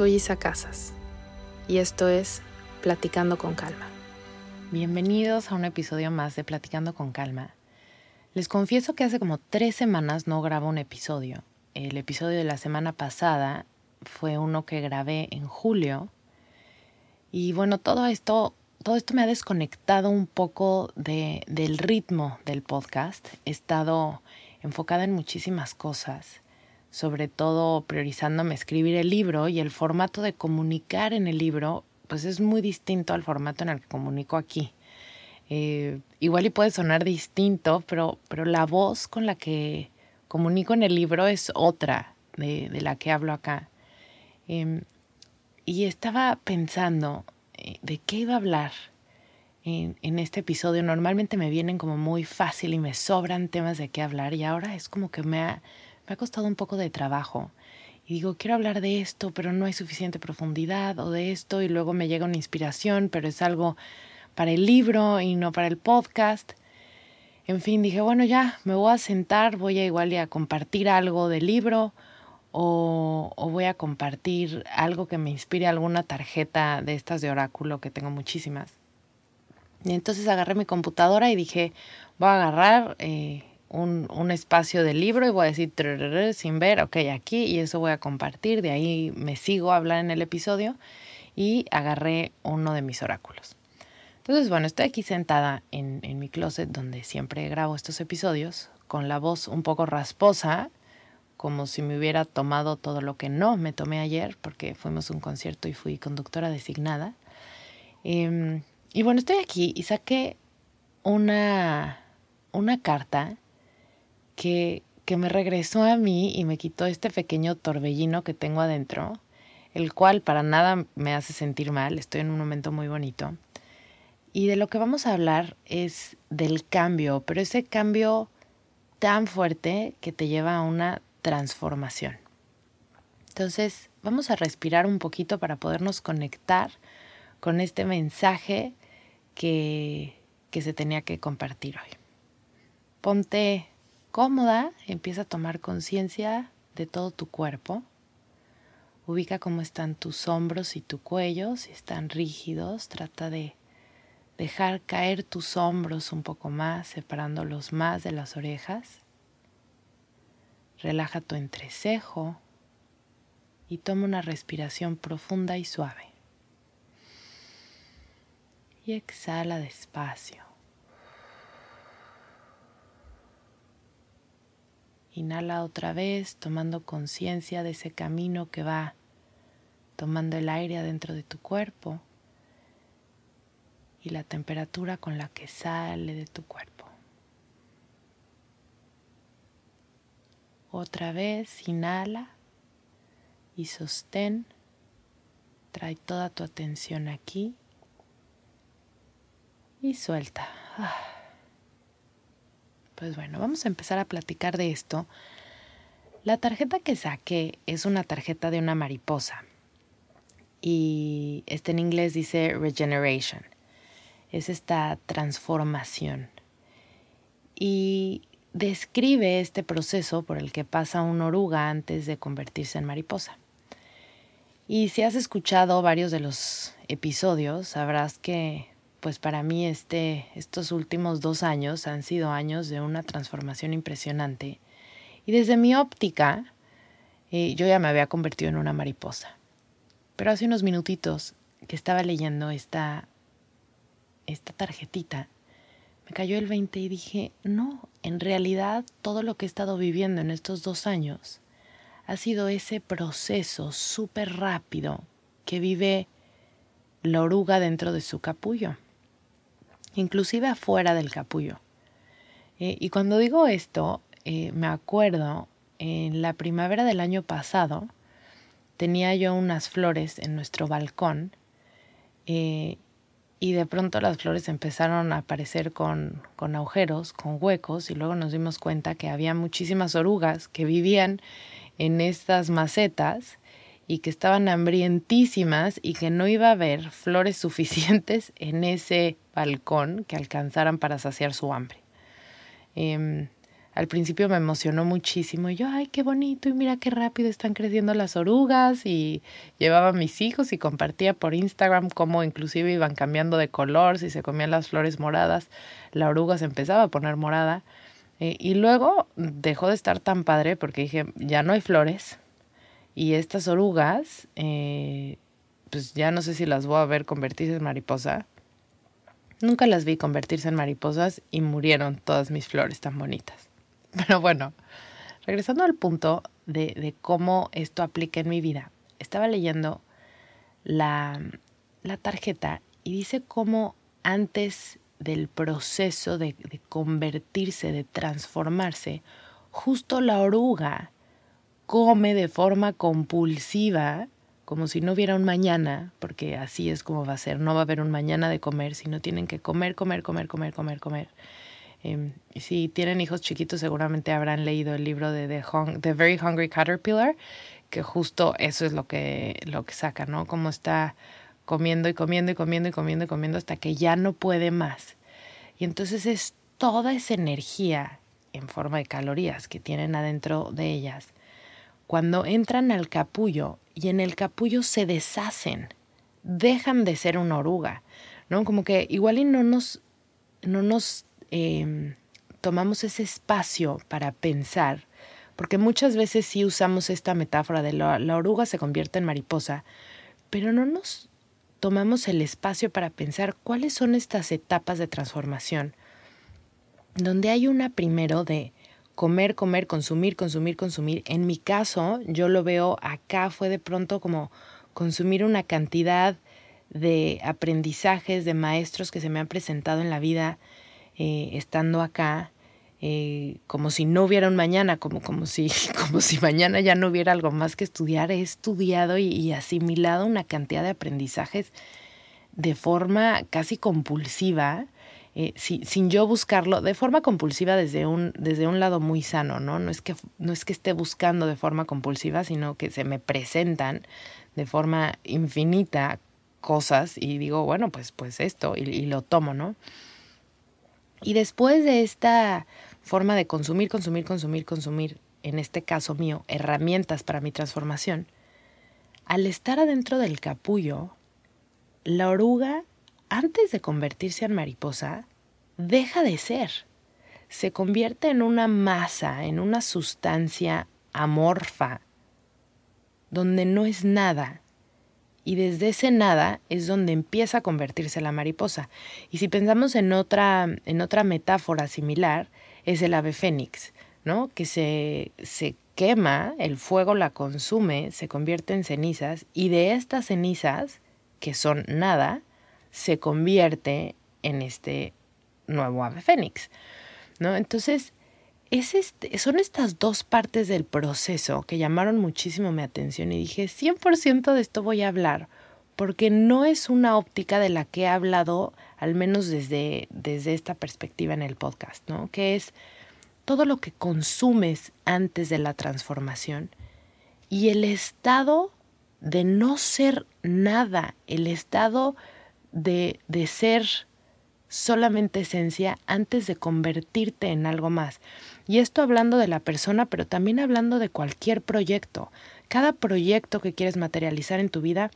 Soy Isa Casas y esto es Platicando con Calma. Bienvenidos a un episodio más de Platicando con Calma. Les confieso que hace como tres semanas no grabo un episodio. El episodio de la semana pasada fue uno que grabé en julio. Y bueno, todo esto, todo esto me ha desconectado un poco de, del ritmo del podcast. He estado enfocada en muchísimas cosas sobre todo priorizándome escribir el libro y el formato de comunicar en el libro, pues es muy distinto al formato en el que comunico aquí. Eh, igual y puede sonar distinto, pero, pero la voz con la que comunico en el libro es otra de, la que hablo acá. Em, y estaba pensando eh, de qué iba a hablar en, en, este episodio. Normalmente me vienen como muy fácil y me sobran temas de qué hablar y ahora es como que me ha, me ha costado un poco de trabajo. Y digo, quiero hablar de esto, pero no hay suficiente profundidad o de esto y luego me llega una inspiración, pero es algo para el libro y no para el podcast. En fin, dije, bueno, ya, me voy a sentar, voy a igual a compartir algo del libro o, voy a compartir algo que me inspire alguna tarjeta de estas de oráculo, que tengo muchísimas. Y entonces agarré mi computadora y dije, voy a agarrar eh, un, un, espacio del libro y voy a decir sin ver, ok, aquí, y eso voy a compartir, de ahí me sigo a hablar en el episodio y agarré uno de mis oráculos. Entonces, bueno, estoy aquí sentada en, en mi closet donde siempre grabo estos episodios, con la voz un poco rasposa, como si me hubiera tomado todo lo que no me tomé ayer, porque fuimos a un concierto y fui conductora designada. Eh, y bueno, estoy aquí y saqué una, una carta que, que me regresó a mí y me quitó este pequeño torbellino que tengo adentro, el cual para nada me hace sentir mal, estoy en un momento muy bonito. Y de lo que vamos a hablar es del cambio, pero ese cambio tan fuerte que te lleva a una transformación. Entonces, vamos a respirar un poquito para podernos conectar con este mensaje que, que se tenía que compartir hoy. Ponte cómoda, empieza a tomar conciencia de todo tu cuerpo. Ubica cómo están tus hombros y tu cuello, si están rígidos, trata de dejar caer tus hombros un poco más, separándolos más de las orejas. Relaja tu entrecejo y toma una respiración profunda y suave. Y exhala despacio. Inhala otra vez, tomando conciencia de ese camino que va tomando el aire adentro de tu cuerpo y la temperatura con la que sale de tu cuerpo. Otra vez, inhala y sostén. Trae toda tu atención aquí y suelta. Pues bueno, vamos a empezar a platicar de esto. La tarjeta que saqué es una tarjeta de una mariposa. Y este en inglés dice regeneration. Es esta transformación. Y describe este proceso por el que pasa una oruga antes de convertirse en mariposa. Y si has escuchado varios de los episodios, sabrás que pues para mí este, estos últimos dos años han sido años de una transformación impresionante. Y desde mi óptica, eh, yo ya me había convertido en una mariposa. Pero hace unos minutitos que estaba leyendo esta, esta tarjetita, me cayó el 20 y dije, no, en realidad todo lo que he estado viviendo en estos dos años ha sido ese proceso súper rápido que vive la oruga dentro de su capullo, inclusive afuera del capullo. Eh, y cuando digo esto, eh, me acuerdo en la primavera del año pasado, tenía yo unas flores en nuestro balcón eh, y de pronto las flores empezaron a aparecer con, con agujeros, con huecos y luego nos dimos cuenta que había muchísimas orugas que vivían en estas macetas y que estaban hambrientísimas y que no iba a haber flores suficientes en ese balcón que alcanzaran para saciar su hambre. Em, al principio me emocionó muchísimo yo, ay, qué bonito y mira qué rápido están creciendo las orugas y llevaba a mis hijos y compartía por Instagram cómo inclusive iban cambiando de color, si se comían las flores moradas, la oruga se empezaba a poner morada eh, y luego dejó de estar tan padre porque dije, ya no hay flores y estas orugas, eh, pues ya no sé si las voy a ver convertirse en mariposa. Nunca las vi convertirse en mariposas y murieron todas mis flores tan bonitas. Pero bueno, regresando al punto de, de cómo esto aplica en mi vida, estaba leyendo la, la tarjeta y dice cómo antes del proceso de, de, convertirse, de transformarse, justo la oruga come de forma compulsiva, como si no hubiera un mañana, porque así es como va a ser, no va a haber un mañana de comer, sino tienen que comer, comer, comer, comer, comer, comer. Eh, si tienen hijos chiquitos, seguramente habrán leído el libro de The, The, Very Hungry Caterpillar, que justo eso es lo que, lo que saca, ¿no? Cómo está comiendo y comiendo y comiendo y comiendo y comiendo hasta que ya no puede más. Y entonces es toda esa energía en forma de calorías que tienen adentro de ellas. Cuando entran al capullo y en el capullo se deshacen, dejan de ser una oruga, ¿no? Como que igual y no nos, no nos Em, tomamos ese espacio para pensar, porque muchas veces sí usamos esta metáfora de la, la oruga se convierte en mariposa, pero no nos tomamos el espacio para pensar cuáles son estas etapas de transformación, donde hay una primero de comer, comer, consumir, consumir, consumir. En mi caso, yo lo veo acá, fue de pronto como consumir una cantidad de aprendizajes, de maestros que se me han presentado en la vida, eh, estando acá, eh, como si no hubiera un mañana, como, como, si, como si mañana ya no hubiera algo más que estudiar. He estudiado y, asimilado una cantidad de aprendizajes de forma casi compulsiva, eh, sin yo buscarlo, de forma compulsiva desde un, desde un lado muy sano, ¿no? No es, que, no es que esté buscando de forma compulsiva, sino que se me presentan de forma infinita cosas y digo, bueno, pues, pues esto, y, y lo tomo, ¿no? Y después de esta forma de consumir, consumir, consumir, consumir, en este caso mío, herramientas para mi transformación, al estar adentro del capullo, la oruga, antes de convertirse en mariposa, deja de ser. Se convierte en una masa, en una sustancia amorfa, donde no es nada, y desde ese nada es donde empieza a convertirse la mariposa. Y si pensamos en otra, en otra metáfora similar, es el ave fénix, ¿no? Que se, se quema, el fuego la consume, se convierte en cenizas y de estas cenizas, que son nada, se convierte en este nuevo ave fénix, ¿no? Entonces, es este, son estas dos partes del proceso que llamaron muchísimo mi atención y dije, 100% de esto voy a hablar, porque no es una óptica de la que he hablado, al menos desde, desde esta perspectiva en el podcast, ¿no? Que es todo lo que consumes antes de la transformación y el estado de no ser nada, el estado de, de ser solamente esencia antes de convertirte en algo más. Y esto hablando de la persona, pero también hablando de cualquier proyecto. Cada proyecto que quieres materializar en tu vida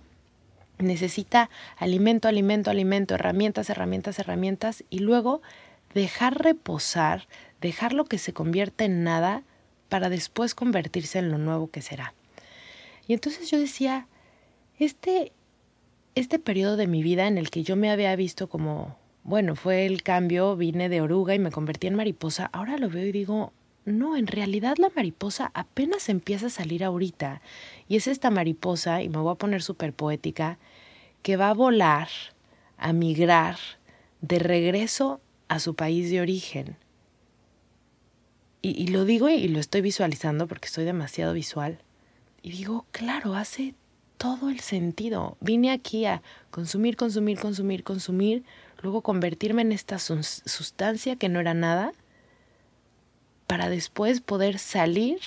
necesita alimento, alimento, alimento, herramientas, herramientas, herramientas y luego dejar reposar, dejar lo que se convierte en nada para después convertirse en lo nuevo que será. Y entonces yo decía, este, este periodo de mi vida en el que yo me había visto como, bueno, fue el cambio, vine de oruga y me convertí en mariposa, ahora lo veo y digo, no, en realidad la mariposa apenas empieza a salir ahorita. Y es esta mariposa, y me voy a poner súper poética, que va a volar, a migrar de regreso a su país de origen. Y, y, lo digo y lo estoy visualizando porque estoy demasiado visual. Y digo, claro, hace todo el sentido. Vine aquí a consumir, consumir, consumir, consumir, luego convertirme en esta sustancia que no era nada para después poder salir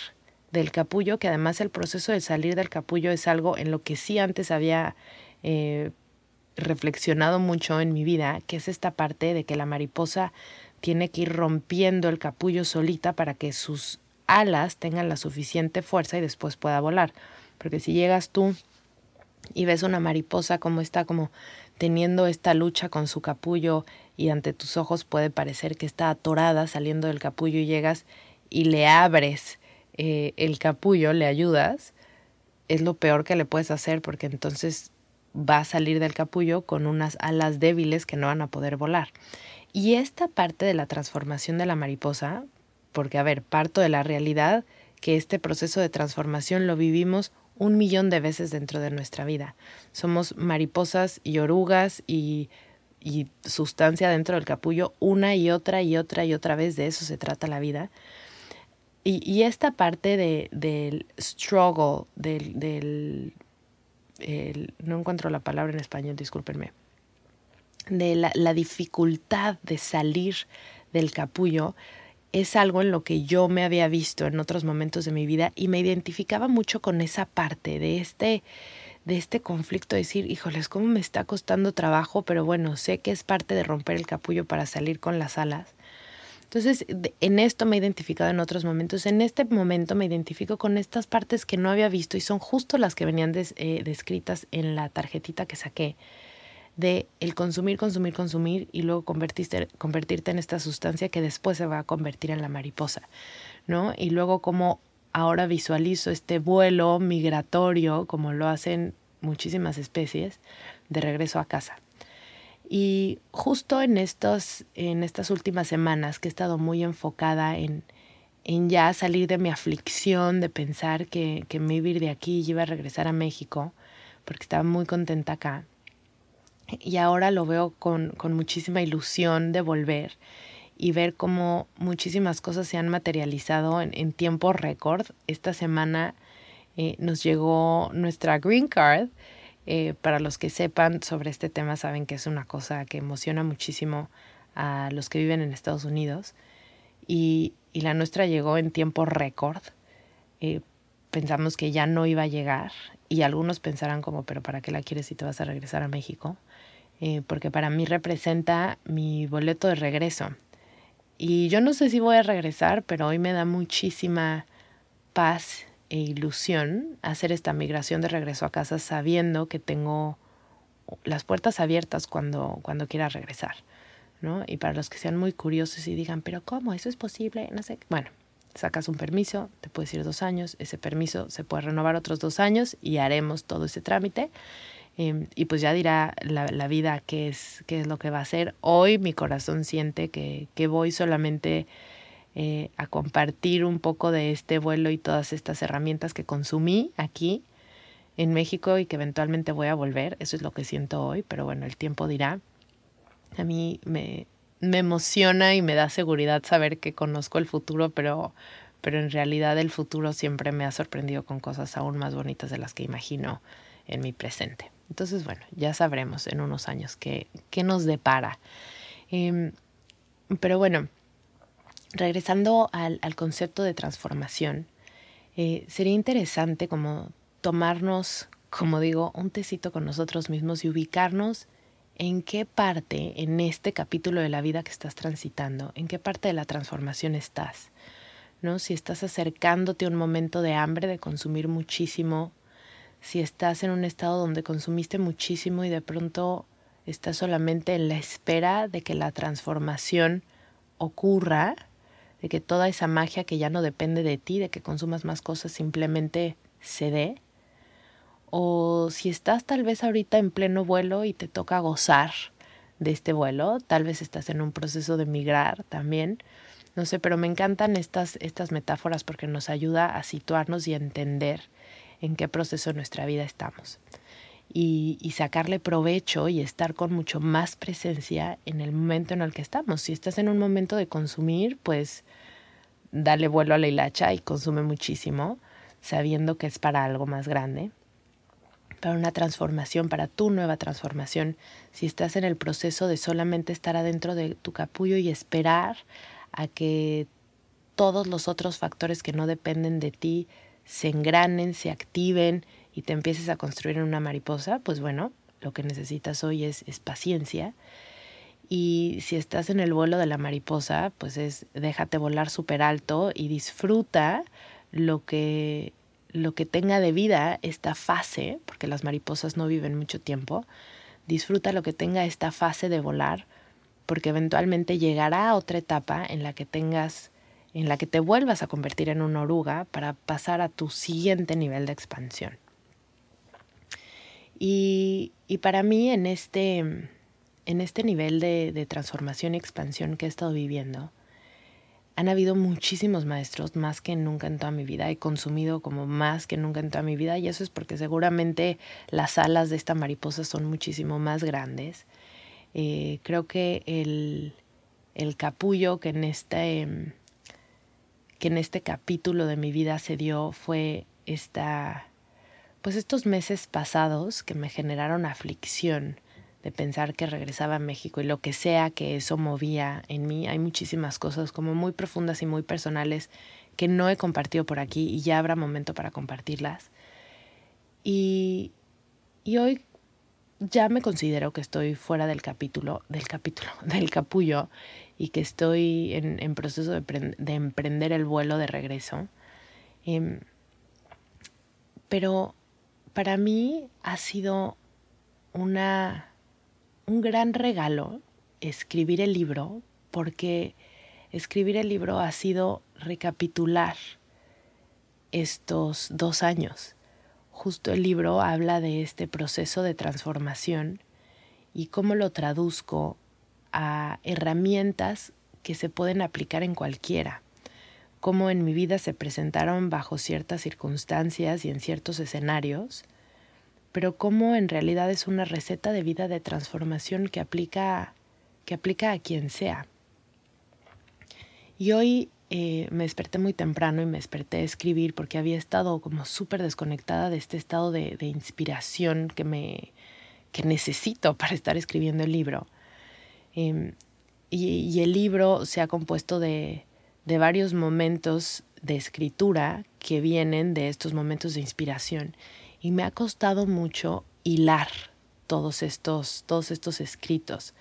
del capullo, que además el proceso de salir del capullo es algo en lo que sí antes había eh, reflexionado mucho en mi vida, que es esta parte de que la mariposa tiene que ir rompiendo el capullo solita para que sus alas tengan la suficiente fuerza y después pueda volar. Porque si llegas tú y ves una mariposa como está como teniendo esta lucha con su capullo y ante tus ojos puede parecer que está atorada saliendo del capullo y llegas y le abres eh, el capullo, le ayudas, es lo peor que le puedes hacer porque entonces va a salir del capullo con unas alas débiles que no van a poder volar. Y esta parte de la transformación de la mariposa, porque a ver, parto de la realidad que este proceso de transformación lo vivimos un millón de veces dentro de nuestra vida. Somos mariposas y orugas y, y sustancia dentro del capullo una y otra y otra y otra vez. De eso se trata la vida. Y, y esta parte de, del struggle, del... del no encuentro la palabra en español, discúlpenme. De la, la dificultad de salir del capullo es algo en lo que yo me había visto en otros momentos de mi vida y me identificaba mucho con esa parte de este de este conflicto, decir, híjoles, cómo me está costando trabajo, pero bueno, sé que es parte de romper el capullo para salir con las alas. Entonces, en esto me he identificado en otros momentos. En este momento me identifico con estas partes que no había visto y son justo las que venían eh, descritas en la tarjetita que saqué de el consumir, consumir, consumir y luego convertirte, convertirte en esta sustancia que después se va a convertir en la mariposa, ¿no? Y luego como ahora visualizo este vuelo migratorio, como lo hacen muchísimas especies, de regreso a casa. Y justo en, estos, en estas últimas semanas que he estado muy enfocada en, en ya salir de mi aflicción, de pensar que, que me iba a ir de aquí y iba a regresar a México, porque estaba muy contenta acá, y ahora lo veo con, con muchísima ilusión de volver y ver cómo muchísimas cosas se han materializado en, en tiempo récord. Esta semana eh, nos llegó nuestra green card. Eh, para los que sepan sobre este tema, saben que es una cosa que emociona muchísimo a los que viven en Estados Unidos. Y, y la nuestra llegó en tiempo récord. Eh, pensamos que ya no iba a llegar y algunos pensarán como, pero ¿para qué la quieres si te vas a regresar a México? Eh, porque para mí representa mi boleto de regreso. Y yo no sé si voy a regresar, pero hoy me da muchísima paz e ilusión hacer esta migración de regreso a casa sabiendo que tengo las puertas abiertas cuando, cuando quiera regresar. ¿no? Y para los que sean muy curiosos y digan, pero ¿cómo? ¿Eso es posible? No sé. Bueno, sacas un permiso, te puedes ir dos años, ese permiso se puede renovar otros dos años y haremos todo ese trámite. Em, y pues ya dirá la, la, vida qué es, qué es lo que va a hacer. Hoy mi corazón siente que, que voy solamente eh, a compartir un poco de este vuelo y todas estas herramientas que consumí aquí en México y que eventualmente voy a volver. Eso es lo que siento hoy, pero bueno, el tiempo dirá. A mí me, me emociona y me da seguridad saber que conozco el futuro, pero, pero en realidad el futuro siempre me ha sorprendido con cosas aún más bonitas de las que imagino en mi presente. Entonces, bueno, ya sabremos en unos años qué, qué nos depara. Eh, pero bueno, regresando al, al, concepto de transformación, eh, sería interesante como tomarnos, como digo, un tecito con nosotros mismos y ubicarnos en qué parte en este capítulo de la vida que estás transitando, en qué parte de la transformación estás. ¿no? Si estás acercándote a un momento de hambre, de consumir muchísimo, si estás en un estado donde consumiste muchísimo y de pronto estás solamente en la espera de que la transformación ocurra, de que toda esa magia que ya no depende de ti, de que consumas más cosas, simplemente se dé, O si estás tal vez ahorita en pleno vuelo y te toca gozar de este vuelo, tal vez estás en un proceso de migrar también. No sé, pero me encantan estas, estas metáforas porque nos ayuda a situarnos y a entender en qué proceso de nuestra vida estamos. Y, sacarle provecho y estar con mucho más presencia en el momento en el que estamos. Si estás en un momento de consumir, pues dale vuelo a la hilacha y consume muchísimo, sabiendo que es para algo más grande, para una transformación, para tu nueva transformación. Si estás en el proceso de solamente estar adentro de tu capullo y esperar a que todos los otros factores que no dependen de ti se engranen, se activen y te empieces a construir una mariposa, pues bueno, lo que necesitas hoy es, es paciencia y si estás en el vuelo de la mariposa, pues es déjate volar súper alto y disfruta lo que, lo que tenga de vida esta fase, porque las mariposas no viven mucho tiempo. Disfruta lo que tenga esta fase de volar, porque eventualmente llegará a otra etapa en la que tengas, en la que te vuelvas a convertir en una oruga para pasar a tu siguiente nivel de expansión. Y, y para mí en este en este nivel de, transformación y expansión que he estado viviendo, han habido muchísimos maestros, más que nunca en toda mi vida. He consumido como más que nunca en toda mi vida y eso es porque seguramente las alas de esta mariposa son muchísimo más grandes. Eh, creo que el, el, capullo que en, este, que en este capítulo de mi vida se dio fue esta, pues estos meses pasados que me generaron aflicción de pensar que regresaba a México y lo que sea que eso movía en mí. Hay muchísimas cosas como muy profundas y muy personales que no he compartido por aquí y ya habrá momento para compartirlas. Y, y hoy ya me considero que estoy fuera del capítulo, del capítulo, del capullo y que estoy en, proceso de, de, emprender el vuelo de regreso. Eh, pero para mí ha sido una un gran regalo escribir el libro porque escribir el libro ha sido recapitular estos dos años. Justo el libro habla de este proceso de transformación y cómo lo traduzco a herramientas que se pueden aplicar en cualquiera, cómo en mi vida se presentaron bajo ciertas circunstancias y en ciertos escenarios, pero cómo en realidad es una receta de vida de transformación que aplica, que aplica a quien sea. Y hoy eh, me desperté muy temprano y me desperté a escribir porque había estado como súper desconectada de este estado de, inspiración que, me, que necesito para estar escribiendo el libro. Em, y, el libro se ha compuesto de, de varios momentos de escritura que vienen de estos momentos de inspiración y me ha costado mucho hilar todos estos, todos estos escritos.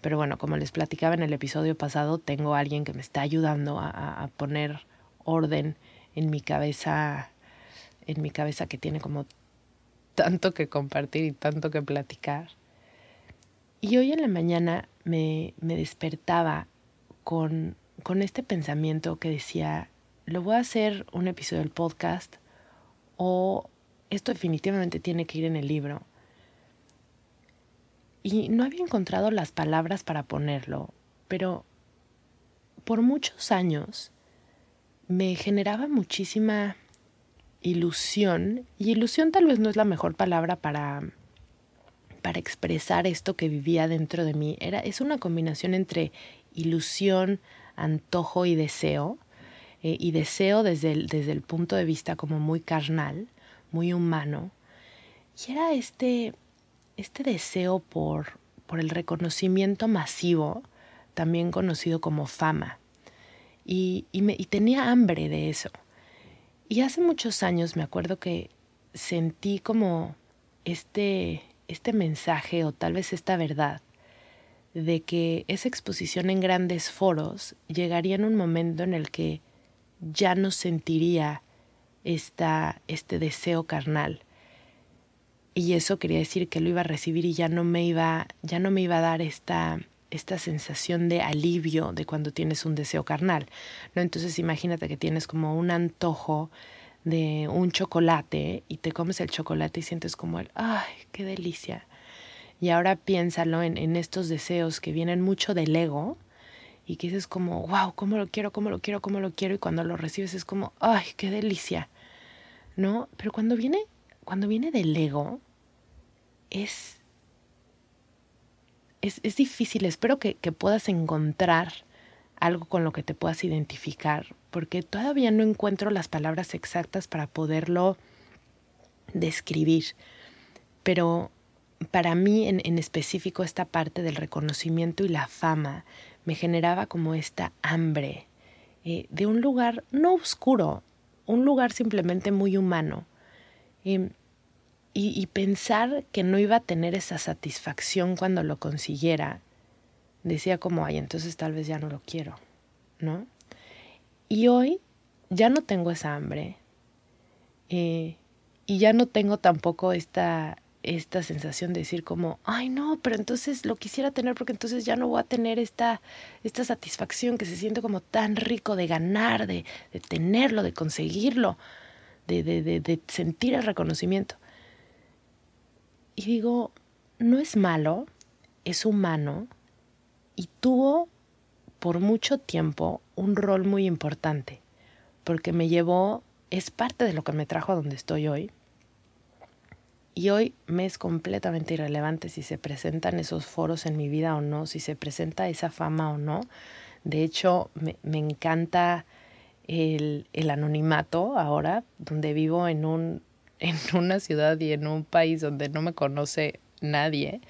Pero bueno, como les platicaba en el episodio pasado, tengo a alguien que me está ayudando a, a poner orden en mi cabeza, en mi cabeza que tiene como tanto que compartir y tanto que platicar. Y hoy en la mañana me, me despertaba con, con este pensamiento que decía, lo voy a hacer un episodio del podcast o esto definitivamente tiene que ir en el libro. Y no había encontrado las palabras para ponerlo, pero por muchos años me generaba muchísima ilusión, y ilusión tal vez no es la mejor palabra para, para expresar esto que vivía dentro de mí. Era, es una combinación entre ilusión, antojo y deseo, eh, y deseo desde el, desde el punto de vista como muy carnal, muy humano. Y era este, este deseo por, por el reconocimiento masivo, también conocido como fama. Y, y, me, y tenía hambre de eso. Y hace muchos años me acuerdo que sentí como este, este mensaje o tal vez esta verdad de que esa exposición en grandes foros llegaría en un momento en el que ya no sentiría esta, este deseo carnal. Y eso quería decir que lo iba a recibir y ya no me iba, ya no me iba a dar esta, esta sensación de alivio de cuando tienes un deseo carnal. ¿no? Entonces imagínate que tienes como un antojo de un chocolate y te comes el chocolate y sientes como el, ay, qué delicia. Y ahora piénsalo en, en estos deseos que vienen mucho del ego y que dices como, wow, cómo lo quiero, cómo lo quiero, cómo lo quiero y cuando lo recibes es como, ay, qué delicia. ¿No? Pero cuando viene, cuando viene del ego, es, es, es difícil. Espero que, que puedas encontrar algo con lo que te puedas identificar, porque todavía no encuentro las palabras exactas para poderlo describir. Pero para mí en, en, específico esta parte del reconocimiento y la fama me generaba como esta hambre eh, de un lugar no oscuro, un lugar simplemente muy humano. Eh, y, pensar que no iba a tener esa satisfacción cuando lo consiguiera decía como, ay, entonces tal vez ya no lo quiero, ¿no? Y hoy ya no tengo esa hambre eh, y ya no tengo tampoco esta, esta sensación de decir como, ay no, pero entonces lo quisiera tener porque entonces ya no voy a tener esta, esta satisfacción que se siente como tan rico de ganar, de, de tenerlo, de conseguirlo, de, de, de sentir el reconocimiento. Y digo, no es malo, es humano, y tuvo por mucho tiempo un rol muy importante, porque me llevó, es parte de lo que me trajo a donde estoy hoy. Y hoy me es completamente irrelevante si se presentan esos foros en mi vida o no, si se presenta esa fama o no. De hecho, me, me encanta el, el, anonimato ahora, donde vivo en, un, en una ciudad y en un país donde no me conoce nadie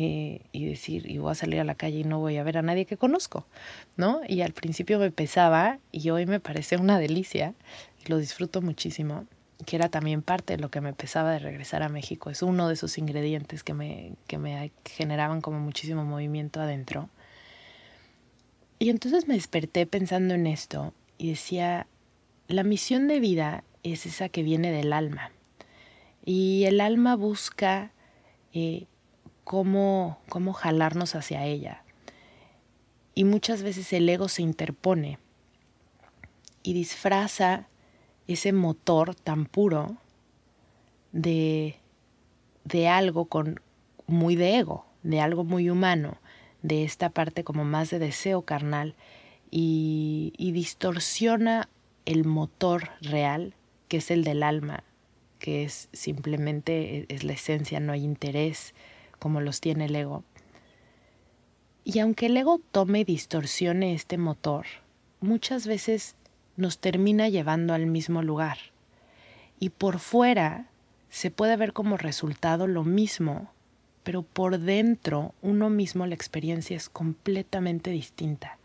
eh, y decir, y voy a salir a la calle y no voy a ver a nadie que conozco, ¿no? Y al principio me pesaba y hoy me parece una delicia y lo disfruto muchísimo, que era también parte de lo que me pesaba de regresar a México. Es uno de esos ingredientes que me, que me generaban como muchísimo movimiento adentro. Y entonces me desperté pensando en esto y decía, la misión de vida es esa que viene del alma. Y el alma busca eh, cómo, cómo jalarnos hacia ella. Y muchas veces el ego se interpone y disfraza ese motor tan puro de, de algo con muy de ego, de algo muy humano, de esta parte como más de deseo carnal y, y distorsiona el motor real, que es el del alma, que es simplemente es la esencia, no hay interés, como los tiene el ego. Y aunque el ego tome y distorsione este motor, muchas veces nos termina llevando al mismo lugar. Y por fuera se puede ver como resultado lo mismo, pero por dentro uno mismo la experiencia es completamente distinta.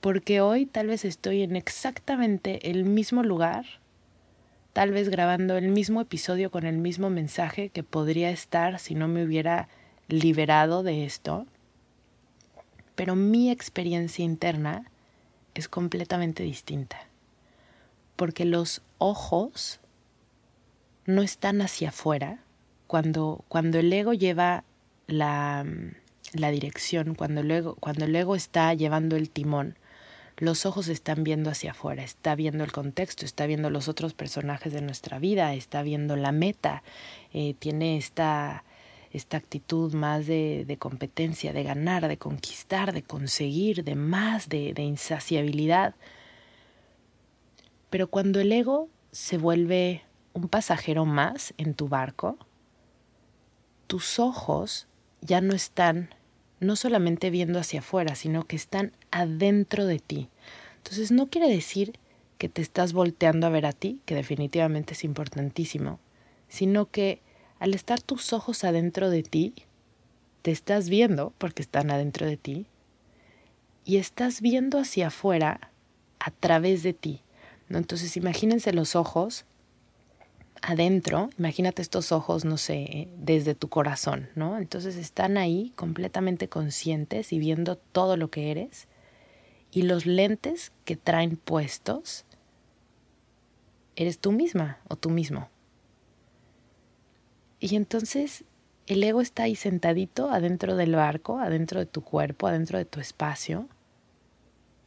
Porque hoy tal vez estoy en exactamente el mismo lugar tal vez grabando el mismo episodio con el mismo mensaje que podría estar si no me hubiera liberado de esto. Pero mi experiencia interna es completamente distinta. Porque los ojos no están hacia afuera. Cuando, cuando el ego lleva la, la dirección, cuando el, cuando el ego está llevando el timón, los ojos están viendo hacia afuera, está viendo el contexto, está viendo los otros personajes de nuestra vida, está viendo la meta, eh, tiene esta, esta actitud más de, de, competencia, de ganar, de conquistar, de conseguir, de más, de, de insaciabilidad. Pero cuando el ego se vuelve un pasajero más en tu barco, tus ojos ya no están no solamente viendo hacia afuera, sino que están adentro de ti. Entonces no quiere decir que te estás volteando a ver a ti, que definitivamente es importantísimo, sino que al estar tus ojos adentro de ti, te estás viendo, porque están adentro de ti, y estás viendo hacia afuera a través de ti. ¿no? Entonces imagínense los ojos adentro, imagínate estos ojos, no sé, desde tu corazón, ¿no? Entonces están ahí completamente conscientes y viendo todo lo que eres. Y los lentes que traen puestos, eres tú misma o tú mismo. Y entonces el ego está ahí sentadito adentro del barco, adentro de tu cuerpo, adentro de tu espacio,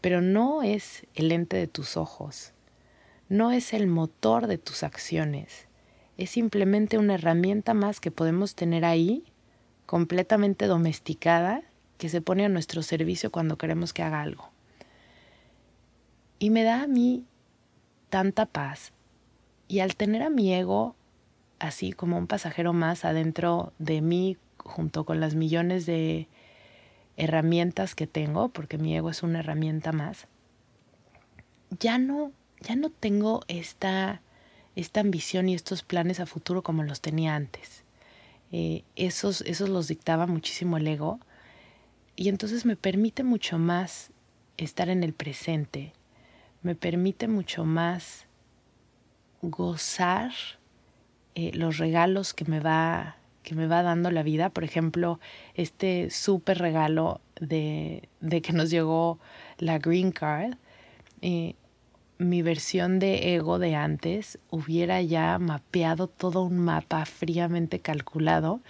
pero no es el lente de tus ojos, no es el motor de tus acciones, es simplemente una herramienta más que podemos tener ahí, completamente domesticada, que se pone a nuestro servicio cuando queremos que haga algo. Y me da a mí tanta paz. Y al tener a mi ego así como un pasajero más adentro de mí, junto con las millones de herramientas que tengo, porque mi ego es una herramienta más, ya no, ya no tengo esta, esta ambición y estos planes a futuro como los tenía antes. Eh, esos, esos los dictaba muchísimo el ego y entonces me permite mucho más estar en el presente, me permite mucho más gozar eh, los regalos que me va que me va dando la vida. Por ejemplo, este súper regalo de, de, que nos llegó la Green Card. Eh, mi versión de ego de antes hubiera ya mapeado todo un mapa fríamente calculado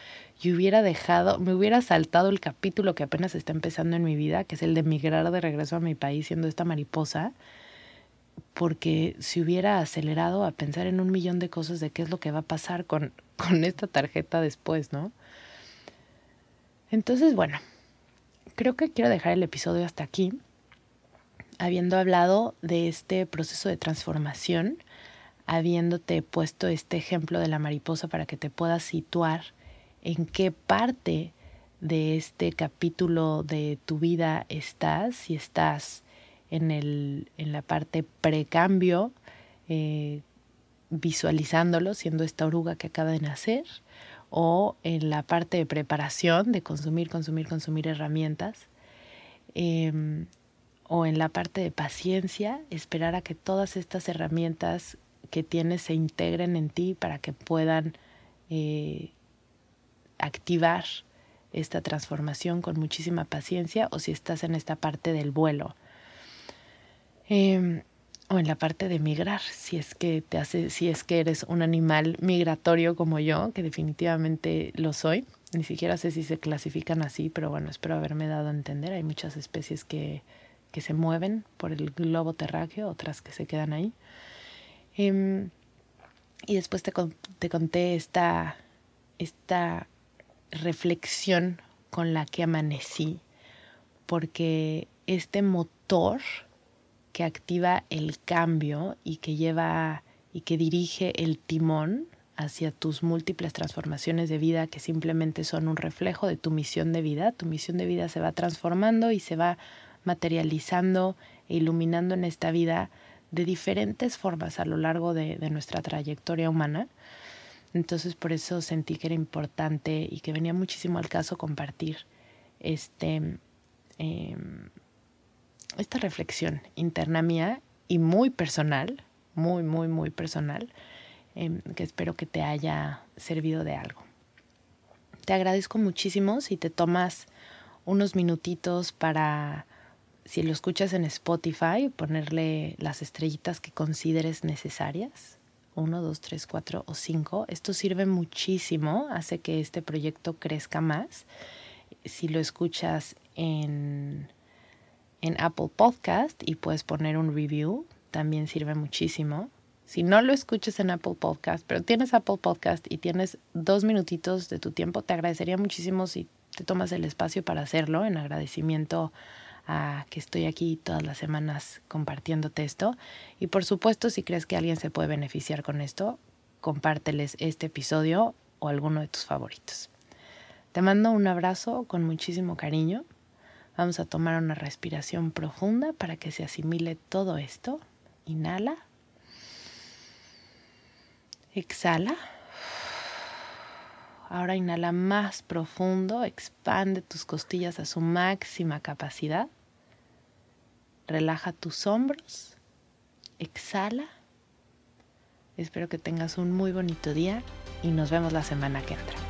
y hubiera dejado, me hubiera saltado el capítulo que apenas está empezando en mi vida, que es el de migrar de regreso a mi país siendo esta mariposa, porque si hubiera acelerado a pensar en un millón de cosas de qué es lo que va a pasar con, con esta tarjeta después, ¿no? Entonces, bueno, creo que quiero dejar el episodio hasta aquí habiendo hablado de este proceso de transformación, habiéndote puesto este ejemplo de la mariposa para que te puedas situar en qué parte de este capítulo de tu vida estás, si estás en, el, en la parte precambio, eh, visualizándolo, siendo esta oruga que acaba de nacer, o en la parte de preparación, de consumir, consumir, consumir herramientas. Em, o en la parte de paciencia, esperar a que todas estas herramientas que tienes se integren en ti para que puedan eh, activar esta transformación con muchísima paciencia o si estás en esta parte del vuelo em, o en la parte de migrar si es que te hace si es que eres un animal migratorio como yo que definitivamente lo soy. Ni siquiera sé si se clasifican así pero bueno espero haberme dado a entender. Hay muchas especies que que se mueven por el globo terráqueo, otras que se quedan ahí. Em, y después te, te conté esta, esta reflexión con la que amanecí, porque este motor que activa el cambio y que lleva y que dirige el timón hacia tus múltiples transformaciones de vida que simplemente son un reflejo de tu misión de vida. Tu misión de vida se va transformando y se va materializando e iluminando en esta vida de diferentes formas a lo largo de, nuestra trayectoria humana. Entonces por eso sentí que era importante y que venía muchísimo al caso compartir este, em, esta reflexión interna mía y muy personal, muy, muy, muy personal, em, que espero que te haya servido de algo. Te agradezco muchísimo si te tomas unos minutitos para si lo escuchas en Spotify, ponerle las estrellitas que consideres necesarias. Uno, dos, tres, cuatro o cinco. Esto sirve muchísimo, hace que este proyecto crezca más. Si lo escuchas en, en Apple Podcast y puedes poner un review, también sirve muchísimo. Si no lo escuchas en Apple Podcast, pero tienes Apple Podcast y tienes dos minutitos de tu tiempo, te agradecería muchísimo si te tomas el espacio para hacerlo en agradecimiento a que estoy aquí todas las semanas compartiéndote esto. Y por supuesto, si crees que alguien se puede beneficiar con esto, compárteles este episodio o alguno de tus favoritos. Te mando un abrazo con muchísimo cariño. Vamos a tomar una respiración profunda para que se asimile todo esto. Inhala. Exhala. Ahora inhala más profundo, expande tus costillas a su máxima capacidad. Relaja tus hombros. Exhala. Espero que tengas un muy bonito día y nos vemos la semana que entra.